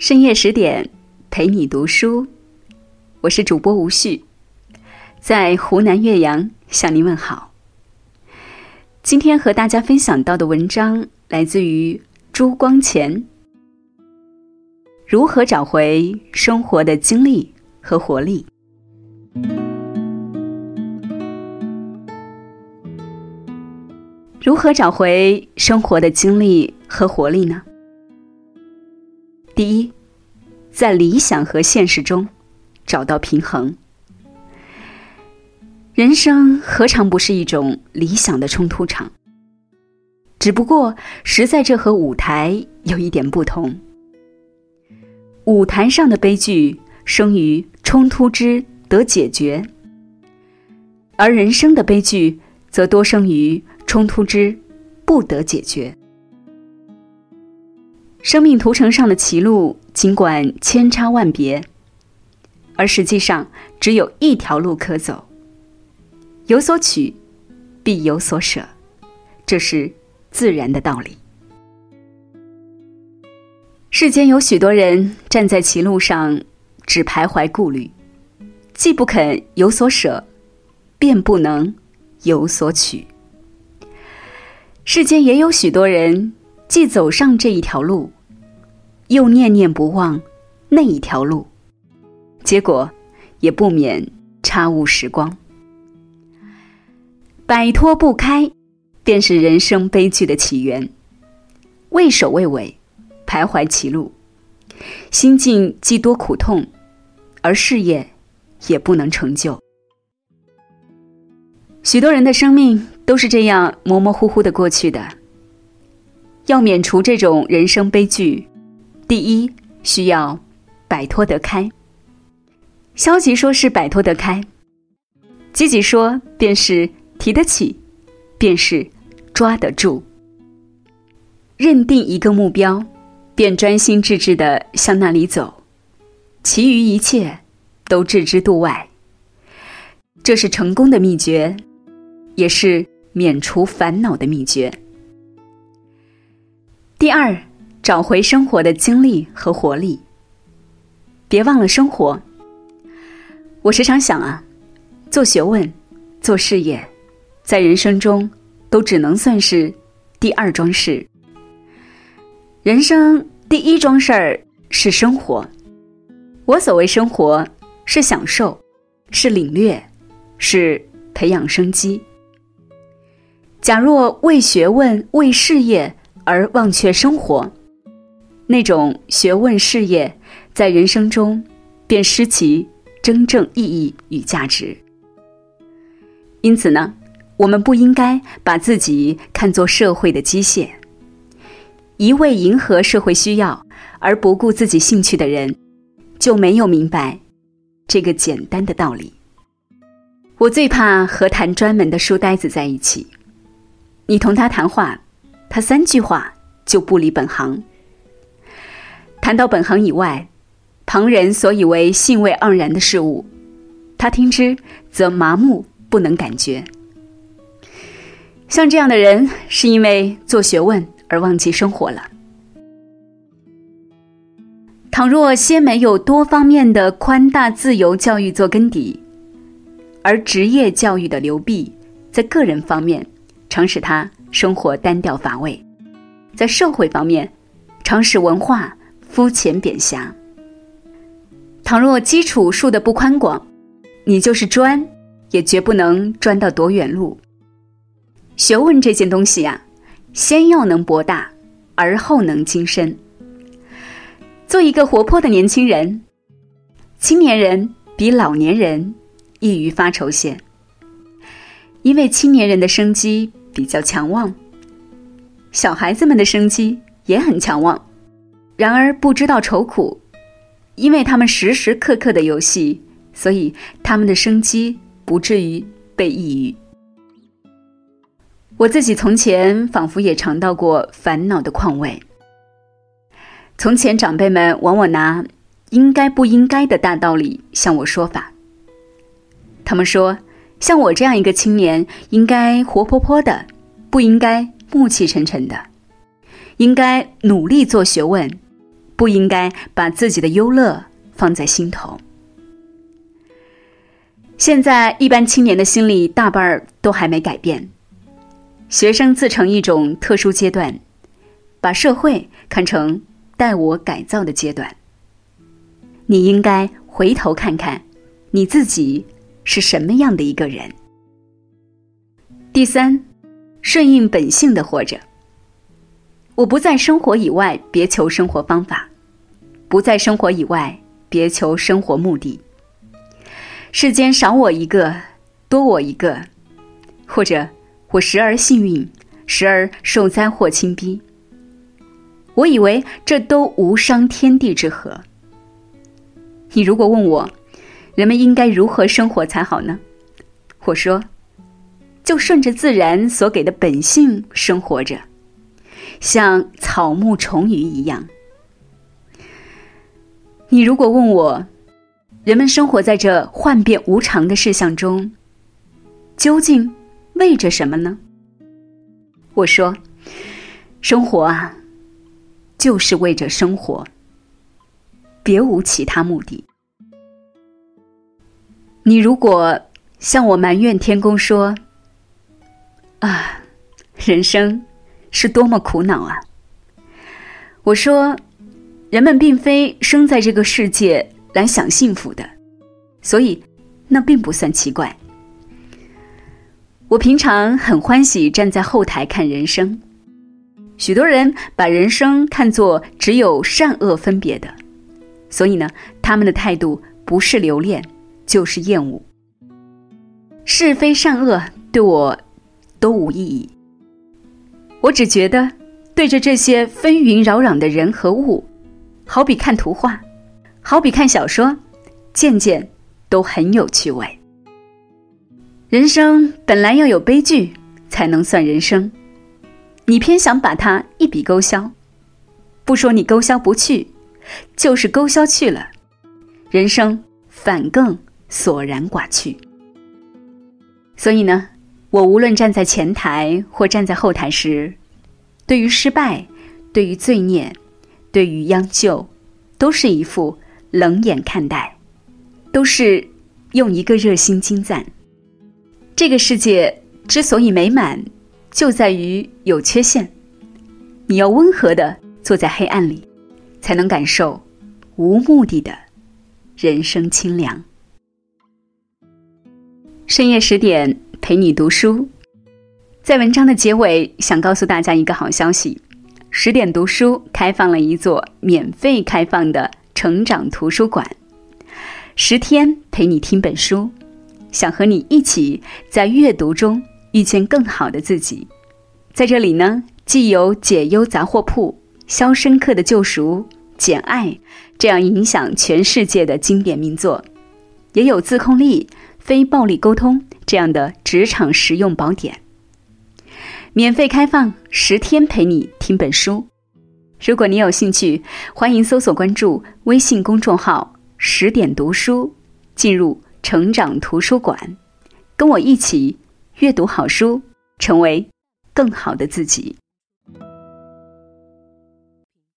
深夜十点，陪你读书。我是主播吴旭，在湖南岳阳向您问好。今天和大家分享到的文章来自于朱光潜。如何找回生活的精力和活力？如何找回生活的精力和活力呢？第一，在理想和现实中找到平衡。人生何尝不是一种理想的冲突场？只不过，实在这和舞台有一点不同。舞台上的悲剧生于冲突之得解决，而人生的悲剧则多生于冲突之不得解决。生命图城上的歧路，尽管千差万别，而实际上只有一条路可走。有所取，必有所舍，这是自然的道理。世间有许多人站在歧路上，只徘徊顾虑，既不肯有所舍，便不能有所取。世间也有许多人。既走上这一条路，又念念不忘那一条路，结果也不免差误时光。摆脱不开，便是人生悲剧的起源。畏首畏尾，徘徊歧路，心境既多苦痛，而事业也不能成就。许多人的生命都是这样模模糊糊的过去的。要免除这种人生悲剧，第一需要摆脱得开。消极说是摆脱得开，积极说便是提得起，便是抓得住。认定一个目标，便专心致志的向那里走，其余一切都置之度外。这是成功的秘诀，也是免除烦恼的秘诀。第二，找回生活的精力和活力。别忘了生活。我时常想啊，做学问、做事业，在人生中都只能算是第二桩事。人生第一桩事儿是生活。我所谓生活，是享受，是领略，是培养生机。假若为学问、为事业，而忘却生活，那种学问事业，在人生中便失其真正意义与价值。因此呢，我们不应该把自己看作社会的机械，一味迎合社会需要而不顾自己兴趣的人，就没有明白这个简单的道理。我最怕和谈专门的书呆子在一起，你同他谈话。他三句话就不离本行。谈到本行以外，旁人所以为兴味盎然的事物，他听之则麻木不能感觉。像这样的人，是因为做学问而忘记生活了。倘若先没有多方面的宽大自由教育做根底，而职业教育的流弊，在个人方面，常使他。生活单调乏味，在社会方面，常使文化肤浅扁狭。倘若基础树的不宽广，你就是砖，也绝不能砖到多远路。学问这件东西呀，先要能博大，而后能精深。做一个活泼的年轻人，青年人比老年人易于发愁些，因为青年人的生机。比较强旺，小孩子们的生机也很强旺，然而不知道愁苦，因为他们时时刻刻的游戏，所以他们的生机不至于被抑郁。我自己从前仿佛也尝到过烦恼的况味。从前长辈们往往拿应该不应该的大道理向我说法，他们说。像我这样一个青年，应该活泼泼的，不应该暮气沉沉的；应该努力做学问，不应该把自己的优乐放在心头。现在一般青年的心理大半儿都还没改变，学生自成一种特殊阶段，把社会看成待我改造的阶段。你应该回头看看，你自己是什么样的一个人。第三，顺应本性的活着。我不在生活以外别求生活方法，不在生活以外别求生活目的。世间少我一个，多我一个，或者我时而幸运，时而受灾祸侵逼。我以为这都无伤天地之和。你如果问我，人们应该如何生活才好呢？我说，就顺着自然所给的本性生活着，像草木虫鱼一样。你如果问我，人们生活在这幻变无常的世相中，究竟为着什么呢？我说，生活啊，就是为着生活。别无其他目的。你如果向我埋怨天公说：“啊，人生是多么苦恼啊！”我说：“人们并非生在这个世界来享幸福的，所以那并不算奇怪。”我平常很欢喜站在后台看人生，许多人把人生看作只有善恶分别的。所以呢，他们的态度不是留恋，就是厌恶。是非善恶对我都无意义。我只觉得，对着这些纷纭扰攘的人和物，好比看图画，好比看小说，件件都很有趣味。人生本来要有悲剧才能算人生，你偏想把它一笔勾销，不说你勾销不去。就是勾销去了，人生反更索然寡趣。所以呢，我无论站在前台或站在后台时，对于失败、对于罪孽、对于央救，都是一副冷眼看待，都是用一个热心精赞。这个世界之所以美满，就在于有缺陷。你要温和的坐在黑暗里。才能感受无目的的人生清凉。深夜十点陪你读书，在文章的结尾，想告诉大家一个好消息：十点读书开放了一座免费开放的成长图书馆，十天陪你听本书，想和你一起在阅读中遇见更好的自己。在这里呢，既有解忧杂货铺。《肖申克的救赎》《简爱》这样影响全世界的经典名作，也有自控力、非暴力沟通这样的职场实用宝典。免费开放十天陪你听本书，如果你有兴趣，欢迎搜索关注微信公众号“十点读书”，进入成长图书馆，跟我一起阅读好书，成为更好的自己。